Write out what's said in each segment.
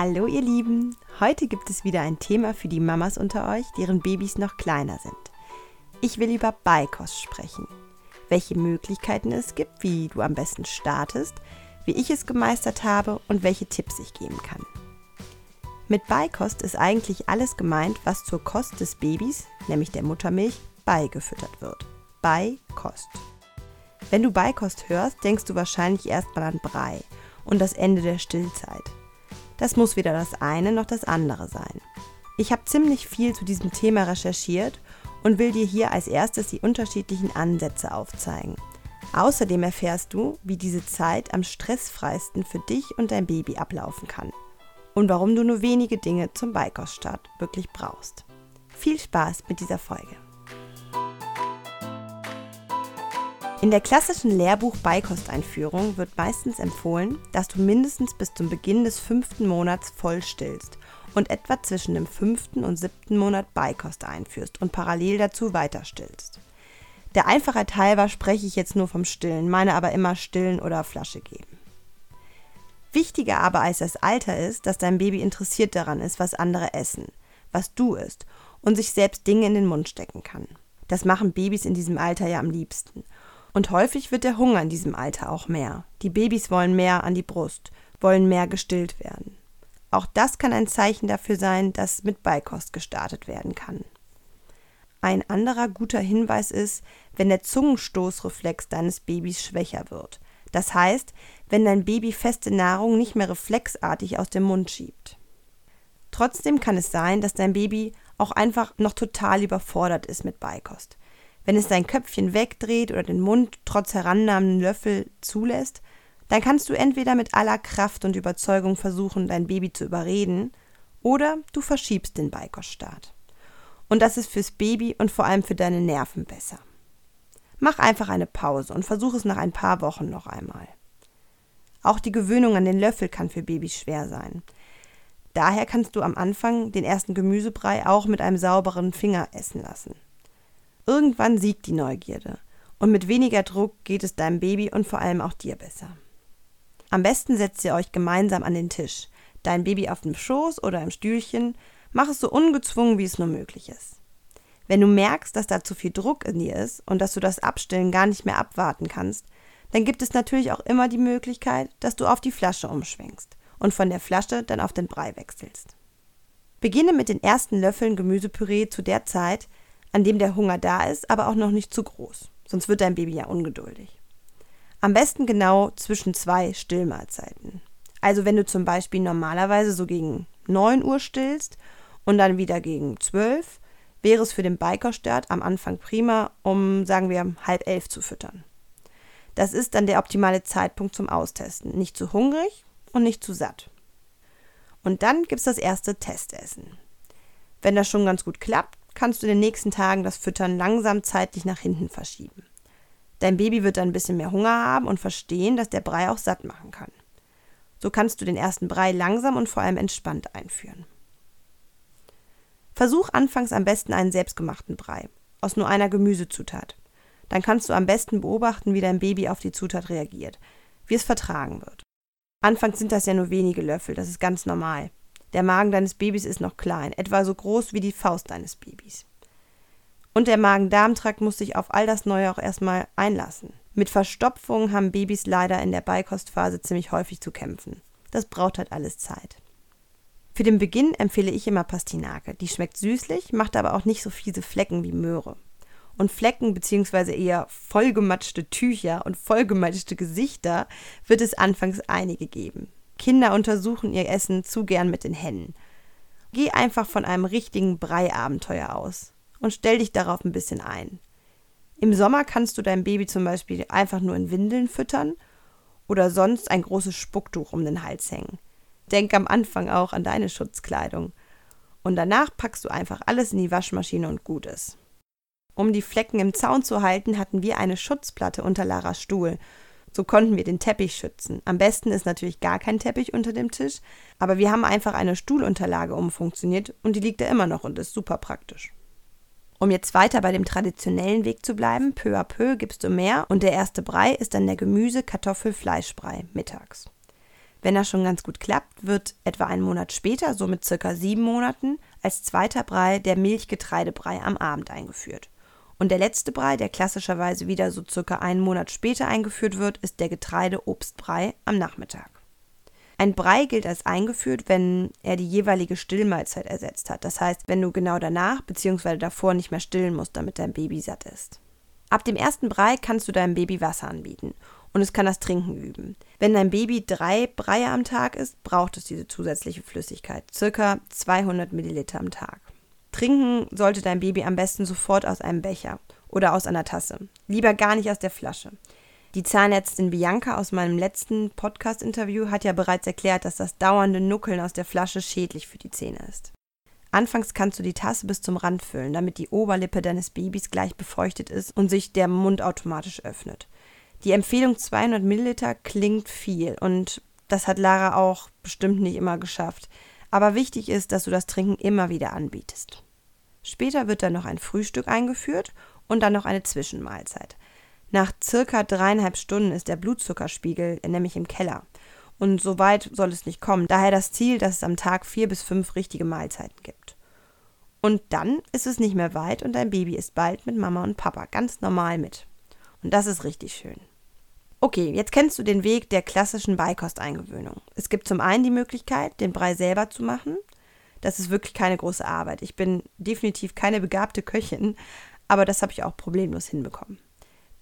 Hallo ihr Lieben, heute gibt es wieder ein Thema für die Mamas unter euch, deren Babys noch kleiner sind. Ich will über Beikost sprechen, welche Möglichkeiten es gibt, wie du am besten startest, wie ich es gemeistert habe und welche Tipps ich geben kann. Mit Beikost ist eigentlich alles gemeint, was zur Kost des Babys, nämlich der Muttermilch, beigefüttert wird. Beikost. Wenn du Beikost hörst, denkst du wahrscheinlich erstmal an Brei und das Ende der Stillzeit. Das muss weder das eine noch das andere sein. Ich habe ziemlich viel zu diesem Thema recherchiert und will dir hier als erstes die unterschiedlichen Ansätze aufzeigen. Außerdem erfährst du, wie diese Zeit am stressfreisten für dich und dein Baby ablaufen kann und warum du nur wenige Dinge zum Beikoststart wirklich brauchst. Viel Spaß mit dieser Folge. In der klassischen Lehrbuch-Beikosteinführung wird meistens empfohlen, dass du mindestens bis zum Beginn des fünften Monats voll stillst und etwa zwischen dem fünften und siebten Monat Beikost einführst und parallel dazu weiter stillst. Der Einfachheit halber spreche ich jetzt nur vom Stillen, meine aber immer stillen oder Flasche geben. Wichtiger aber als das Alter ist, dass dein Baby interessiert daran ist, was andere essen, was du isst und sich selbst Dinge in den Mund stecken kann. Das machen Babys in diesem Alter ja am liebsten und häufig wird der Hunger in diesem Alter auch mehr. Die Babys wollen mehr an die Brust, wollen mehr gestillt werden. Auch das kann ein Zeichen dafür sein, dass mit Beikost gestartet werden kann. Ein anderer guter Hinweis ist, wenn der Zungenstoßreflex deines Babys schwächer wird. Das heißt, wenn dein Baby feste Nahrung nicht mehr reflexartig aus dem Mund schiebt. Trotzdem kann es sein, dass dein Baby auch einfach noch total überfordert ist mit Beikost. Wenn es sein Köpfchen wegdreht oder den Mund trotz herannahmenden Löffel zulässt, dann kannst du entweder mit aller Kraft und Überzeugung versuchen, dein Baby zu überreden, oder du verschiebst den Beikoststart. Und das ist fürs Baby und vor allem für deine Nerven besser. Mach einfach eine Pause und versuch es nach ein paar Wochen noch einmal. Auch die Gewöhnung an den Löffel kann für Babys schwer sein. Daher kannst du am Anfang den ersten Gemüsebrei auch mit einem sauberen Finger essen lassen. Irgendwann siegt die Neugierde. Und mit weniger Druck geht es deinem Baby und vor allem auch dir besser. Am besten setzt ihr euch gemeinsam an den Tisch. Dein Baby auf dem Schoß oder im Stühlchen. Mach es so ungezwungen, wie es nur möglich ist. Wenn du merkst, dass da zu viel Druck in dir ist und dass du das Abstillen gar nicht mehr abwarten kannst, dann gibt es natürlich auch immer die Möglichkeit, dass du auf die Flasche umschwenkst und von der Flasche dann auf den Brei wechselst. Beginne mit den ersten Löffeln Gemüsepüree zu der Zeit, an dem der Hunger da ist, aber auch noch nicht zu groß. Sonst wird dein Baby ja ungeduldig. Am besten genau zwischen zwei Stillmahlzeiten. Also wenn du zum Beispiel normalerweise so gegen 9 Uhr stillst und dann wieder gegen 12, wäre es für den Bikerstart am Anfang prima, um, sagen wir, halb elf zu füttern. Das ist dann der optimale Zeitpunkt zum Austesten. Nicht zu hungrig und nicht zu satt. Und dann gibt es das erste Testessen. Wenn das schon ganz gut klappt, kannst du in den nächsten Tagen das Füttern langsam zeitlich nach hinten verschieben. Dein Baby wird dann ein bisschen mehr Hunger haben und verstehen, dass der Brei auch satt machen kann. So kannst du den ersten Brei langsam und vor allem entspannt einführen. Versuch anfangs am besten einen selbstgemachten Brei aus nur einer Gemüsezutat. Dann kannst du am besten beobachten, wie dein Baby auf die Zutat reagiert, wie es vertragen wird. Anfangs sind das ja nur wenige Löffel, das ist ganz normal. Der Magen deines Babys ist noch klein, etwa so groß wie die Faust deines Babys. Und der Magen-Darm-Trakt muss sich auf all das Neue auch erstmal einlassen. Mit Verstopfung haben Babys leider in der Beikostphase ziemlich häufig zu kämpfen. Das braucht halt alles Zeit. Für den Beginn empfehle ich immer Pastinake. Die schmeckt süßlich, macht aber auch nicht so fiese Flecken wie Möhre. Und Flecken bzw. eher vollgematschte Tücher und vollgematschte Gesichter wird es anfangs einige geben. Kinder untersuchen ihr Essen zu gern mit den Händen. Geh einfach von einem richtigen Brei-Abenteuer aus und stell dich darauf ein bisschen ein. Im Sommer kannst du dein Baby zum Beispiel einfach nur in Windeln füttern oder sonst ein großes Spucktuch um den Hals hängen. Denk am Anfang auch an deine Schutzkleidung. Und danach packst du einfach alles in die Waschmaschine und gut ist. Um die Flecken im Zaun zu halten, hatten wir eine Schutzplatte unter Laras Stuhl so konnten wir den Teppich schützen. Am besten ist natürlich gar kein Teppich unter dem Tisch, aber wir haben einfach eine Stuhlunterlage umfunktioniert und die liegt da immer noch und ist super praktisch. Um jetzt weiter bei dem traditionellen Weg zu bleiben, peu à peu gibst du mehr und der erste Brei ist dann der Gemüse-Kartoffel-Fleischbrei mittags. Wenn das schon ganz gut klappt, wird etwa einen Monat später, so mit circa sieben Monaten, als zweiter Brei der Milchgetreidebrei am Abend eingeführt. Und der letzte Brei, der klassischerweise wieder so circa einen Monat später eingeführt wird, ist der Getreideobstbrei am Nachmittag. Ein Brei gilt als eingeführt, wenn er die jeweilige Stillmahlzeit ersetzt hat. Das heißt, wenn du genau danach bzw. davor nicht mehr stillen musst, damit dein Baby satt ist. Ab dem ersten Brei kannst du deinem Baby Wasser anbieten und es kann das Trinken üben. Wenn dein Baby drei Breie am Tag isst, braucht es diese zusätzliche Flüssigkeit, circa 200 Milliliter am Tag. Trinken sollte dein Baby am besten sofort aus einem Becher oder aus einer Tasse. Lieber gar nicht aus der Flasche. Die Zahnärztin Bianca aus meinem letzten Podcast-Interview hat ja bereits erklärt, dass das dauernde Nuckeln aus der Flasche schädlich für die Zähne ist. Anfangs kannst du die Tasse bis zum Rand füllen, damit die Oberlippe deines Babys gleich befeuchtet ist und sich der Mund automatisch öffnet. Die Empfehlung 200 Milliliter klingt viel und das hat Lara auch bestimmt nicht immer geschafft. Aber wichtig ist, dass du das Trinken immer wieder anbietest. Später wird dann noch ein Frühstück eingeführt und dann noch eine Zwischenmahlzeit. Nach circa dreieinhalb Stunden ist der Blutzuckerspiegel nämlich im Keller. Und so weit soll es nicht kommen. Daher das Ziel, dass es am Tag vier bis fünf richtige Mahlzeiten gibt. Und dann ist es nicht mehr weit und dein Baby ist bald mit Mama und Papa ganz normal mit. Und das ist richtig schön. Okay, jetzt kennst du den Weg der klassischen Beikosteingewöhnung. Es gibt zum einen die Möglichkeit, den Brei selber zu machen. Das ist wirklich keine große Arbeit. Ich bin definitiv keine begabte Köchin, aber das habe ich auch problemlos hinbekommen.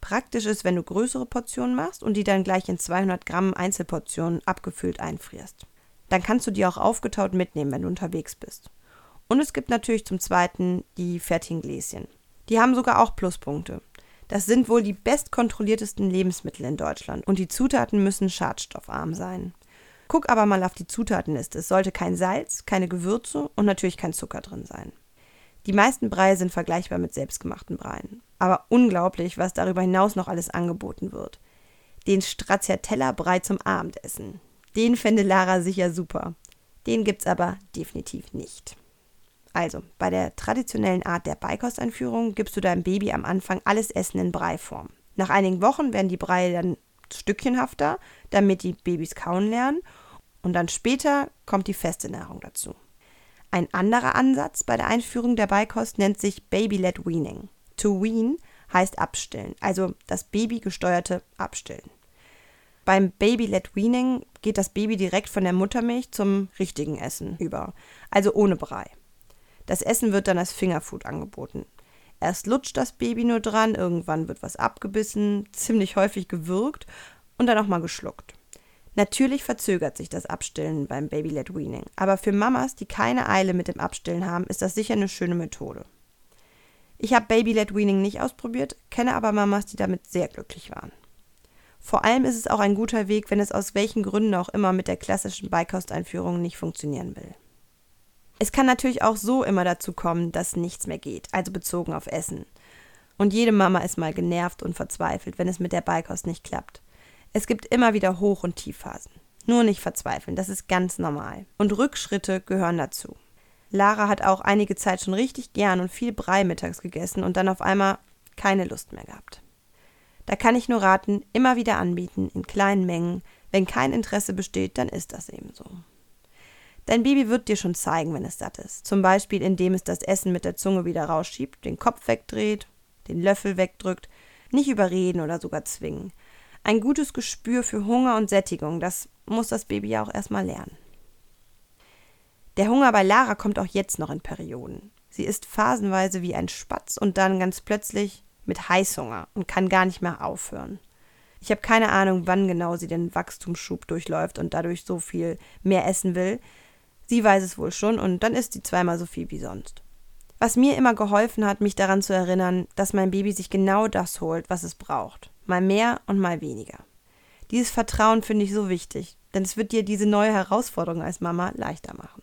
Praktisch ist, wenn du größere Portionen machst und die dann gleich in 200 Gramm Einzelportionen abgefüllt einfrierst. Dann kannst du die auch aufgetaut mitnehmen, wenn du unterwegs bist. Und es gibt natürlich zum Zweiten die fertigen Gläschen. Die haben sogar auch Pluspunkte. Das sind wohl die bestkontrolliertesten Lebensmittel in Deutschland und die Zutaten müssen schadstoffarm sein. Guck aber mal auf die Zutatenliste. Es sollte kein Salz, keine Gewürze und natürlich kein Zucker drin sein. Die meisten Breie sind vergleichbar mit selbstgemachten Breien. Aber unglaublich, was darüber hinaus noch alles angeboten wird. Den Stracciatella-Brei zum Abendessen. Den fände Lara sicher super. Den gibt's aber definitiv nicht. Also, bei der traditionellen Art der Beikosteinführung gibst du deinem Baby am Anfang alles Essen in Breiform. Nach einigen Wochen werden die Breie dann stückchenhafter, damit die Babys kauen lernen. Und dann später kommt die feste Nahrung dazu. Ein anderer Ansatz bei der Einführung der Beikost nennt sich Baby-led Weaning. To wean heißt abstillen, also das Baby gesteuerte Abstillen. Beim Baby-led Weaning geht das Baby direkt von der Muttermilch zum richtigen Essen über, also ohne Brei. Das Essen wird dann als Fingerfood angeboten. Erst lutscht das Baby nur dran, irgendwann wird was abgebissen, ziemlich häufig gewürgt und dann auch mal geschluckt. Natürlich verzögert sich das Abstillen beim Baby-led Weaning, aber für Mamas, die keine Eile mit dem Abstillen haben, ist das sicher eine schöne Methode. Ich habe Baby-led Weaning nicht ausprobiert, kenne aber Mamas, die damit sehr glücklich waren. Vor allem ist es auch ein guter Weg, wenn es aus welchen Gründen auch immer mit der klassischen Beikosteinführung nicht funktionieren will. Es kann natürlich auch so immer dazu kommen, dass nichts mehr geht, also bezogen auf Essen. Und jede Mama ist mal genervt und verzweifelt, wenn es mit der Beikost nicht klappt. Es gibt immer wieder Hoch- und Tiefphasen. Nur nicht verzweifeln, das ist ganz normal. Und Rückschritte gehören dazu. Lara hat auch einige Zeit schon richtig gern und viel Brei mittags gegessen und dann auf einmal keine Lust mehr gehabt. Da kann ich nur raten, immer wieder anbieten, in kleinen Mengen. Wenn kein Interesse besteht, dann ist das eben so. Dein Baby wird dir schon zeigen, wenn es satt ist. Zum Beispiel, indem es das Essen mit der Zunge wieder rausschiebt, den Kopf wegdreht, den Löffel wegdrückt, nicht überreden oder sogar zwingen. Ein gutes Gespür für Hunger und Sättigung, das muss das Baby ja auch erstmal lernen. Der Hunger bei Lara kommt auch jetzt noch in Perioden. Sie ist phasenweise wie ein Spatz und dann ganz plötzlich mit Heißhunger und kann gar nicht mehr aufhören. Ich habe keine Ahnung, wann genau sie den Wachstumsschub durchläuft und dadurch so viel mehr essen will. Sie weiß es wohl schon und dann isst sie zweimal so viel wie sonst. Was mir immer geholfen hat, mich daran zu erinnern, dass mein Baby sich genau das holt, was es braucht. Mal mehr und mal weniger. Dieses Vertrauen finde ich so wichtig, denn es wird dir diese neue Herausforderung als Mama leichter machen.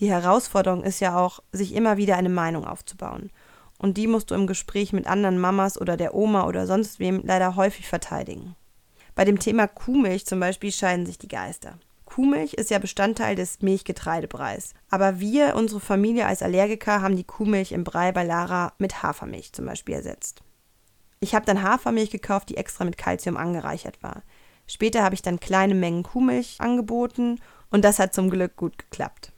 Die Herausforderung ist ja auch, sich immer wieder eine Meinung aufzubauen. Und die musst du im Gespräch mit anderen Mamas oder der Oma oder sonst wem leider häufig verteidigen. Bei dem Thema Kuhmilch zum Beispiel scheiden sich die Geister. Kuhmilch ist ja Bestandteil des Milchgetreidebreis. Aber wir, unsere Familie als Allergiker, haben die Kuhmilch im Brei bei Lara mit Hafermilch zum Beispiel ersetzt. Ich habe dann Hafermilch gekauft, die extra mit Kalzium angereichert war. Später habe ich dann kleine Mengen Kuhmilch angeboten und das hat zum Glück gut geklappt.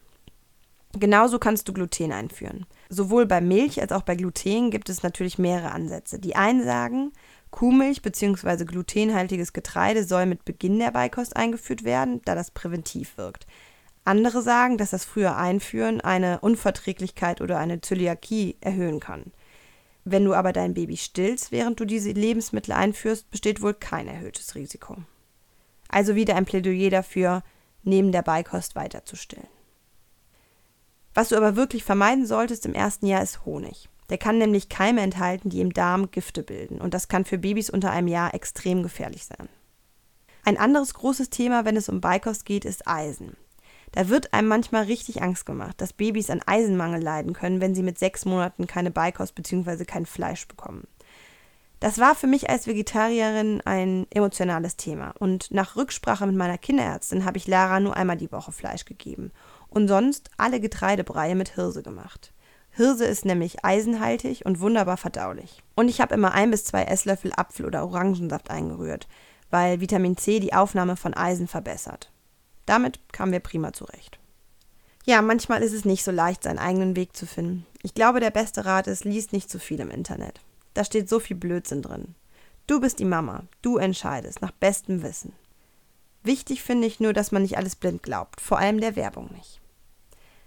Genauso kannst du Gluten einführen. Sowohl bei Milch als auch bei Gluten gibt es natürlich mehrere Ansätze. Die einen sagen, Kuhmilch bzw. glutenhaltiges Getreide soll mit Beginn der Beikost eingeführt werden, da das präventiv wirkt. Andere sagen, dass das frühe Einführen eine Unverträglichkeit oder eine Zöliakie erhöhen kann. Wenn du aber dein Baby stillst, während du diese Lebensmittel einführst, besteht wohl kein erhöhtes Risiko. Also wieder ein Plädoyer dafür, neben der Beikost weiter zu stillen. Was du aber wirklich vermeiden solltest im ersten Jahr ist Honig. Der kann nämlich Keime enthalten, die im Darm Gifte bilden, und das kann für Babys unter einem Jahr extrem gefährlich sein. Ein anderes großes Thema, wenn es um Beikost geht, ist Eisen. Da wird einem manchmal richtig Angst gemacht, dass Babys an Eisenmangel leiden können, wenn sie mit sechs Monaten keine Beikost bzw. kein Fleisch bekommen. Das war für mich als Vegetarierin ein emotionales Thema und nach Rücksprache mit meiner Kinderärztin habe ich Lara nur einmal die Woche Fleisch gegeben und sonst alle Getreidebreie mit Hirse gemacht. Hirse ist nämlich eisenhaltig und wunderbar verdaulich. Und ich habe immer ein bis zwei Esslöffel Apfel- oder Orangensaft eingerührt, weil Vitamin C die Aufnahme von Eisen verbessert. Damit kamen wir prima zurecht. Ja, manchmal ist es nicht so leicht, seinen eigenen Weg zu finden. Ich glaube, der beste Rat ist, liest nicht zu viel im Internet. Da steht so viel Blödsinn drin. Du bist die Mama, du entscheidest nach bestem Wissen. Wichtig finde ich nur, dass man nicht alles blind glaubt, vor allem der Werbung nicht.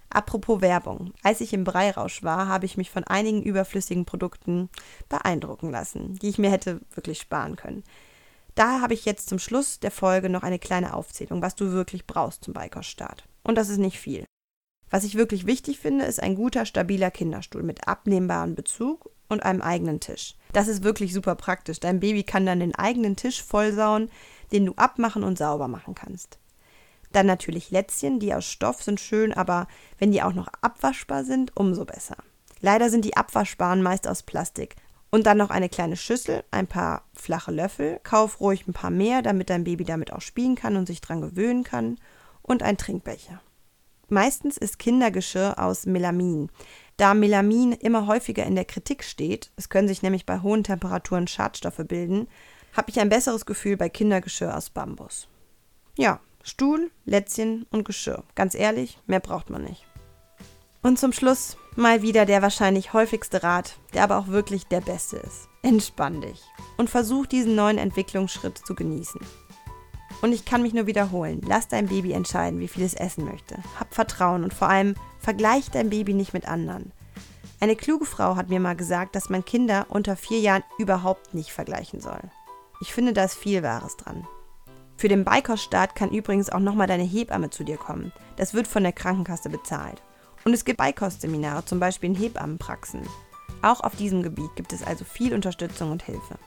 Apropos Werbung. Als ich im Breirausch war, habe ich mich von einigen überflüssigen Produkten beeindrucken lassen, die ich mir hätte wirklich sparen können. Daher habe ich jetzt zum Schluss der Folge noch eine kleine Aufzählung, was du wirklich brauchst zum Beikoststart. Und das ist nicht viel. Was ich wirklich wichtig finde, ist ein guter, stabiler Kinderstuhl mit abnehmbarem Bezug und einem eigenen Tisch. Das ist wirklich super praktisch. Dein Baby kann dann den eigenen Tisch vollsauen, den du abmachen und sauber machen kannst. Dann natürlich Lätzchen, die aus Stoff sind schön, aber wenn die auch noch abwaschbar sind, umso besser. Leider sind die abwaschbaren meist aus Plastik. Und dann noch eine kleine Schüssel, ein paar flache Löffel. Kauf ruhig ein paar mehr, damit dein Baby damit auch spielen kann und sich dran gewöhnen kann. Und ein Trinkbecher. Meistens ist Kindergeschirr aus Melamin. Da Melamin immer häufiger in der Kritik steht, es können sich nämlich bei hohen Temperaturen Schadstoffe bilden, habe ich ein besseres Gefühl bei Kindergeschirr aus Bambus. Ja, Stuhl, Lätzchen und Geschirr. Ganz ehrlich, mehr braucht man nicht. Und zum Schluss mal wieder der wahrscheinlich häufigste Rat, der aber auch wirklich der beste ist. Entspann dich und versuch diesen neuen Entwicklungsschritt zu genießen. Und ich kann mich nur wiederholen, lass dein Baby entscheiden, wie viel es essen möchte. Hab Vertrauen und vor allem vergleich dein Baby nicht mit anderen. Eine kluge Frau hat mir mal gesagt, dass man Kinder unter vier Jahren überhaupt nicht vergleichen soll. Ich finde, da ist viel Wahres dran. Für den Beikoststart kann übrigens auch nochmal deine Hebamme zu dir kommen. Das wird von der Krankenkasse bezahlt. Und es gibt Beikostseminare, zum Beispiel in Hebammenpraxen. Auch auf diesem Gebiet gibt es also viel Unterstützung und Hilfe.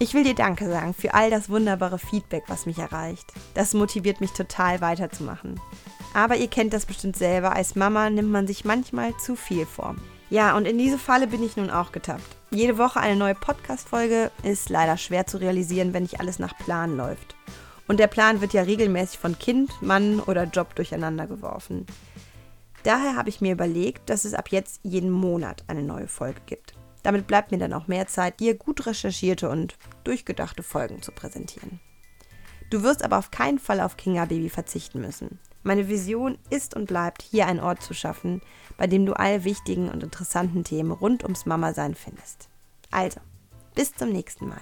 Ich will dir Danke sagen für all das wunderbare Feedback, was mich erreicht. Das motiviert mich total weiterzumachen. Aber ihr kennt das bestimmt selber, als Mama nimmt man sich manchmal zu viel vor. Ja, und in diese Falle bin ich nun auch getappt. Jede Woche eine neue Podcast-Folge ist leider schwer zu realisieren, wenn nicht alles nach Plan läuft. Und der Plan wird ja regelmäßig von Kind, Mann oder Job durcheinander geworfen. Daher habe ich mir überlegt, dass es ab jetzt jeden Monat eine neue Folge gibt. Damit bleibt mir dann auch mehr Zeit, dir gut recherchierte und durchgedachte Folgen zu präsentieren. Du wirst aber auf keinen Fall auf Kinga Baby verzichten müssen. Meine Vision ist und bleibt, hier einen Ort zu schaffen, bei dem du alle wichtigen und interessanten Themen rund ums Mama-Sein findest. Also, bis zum nächsten Mal.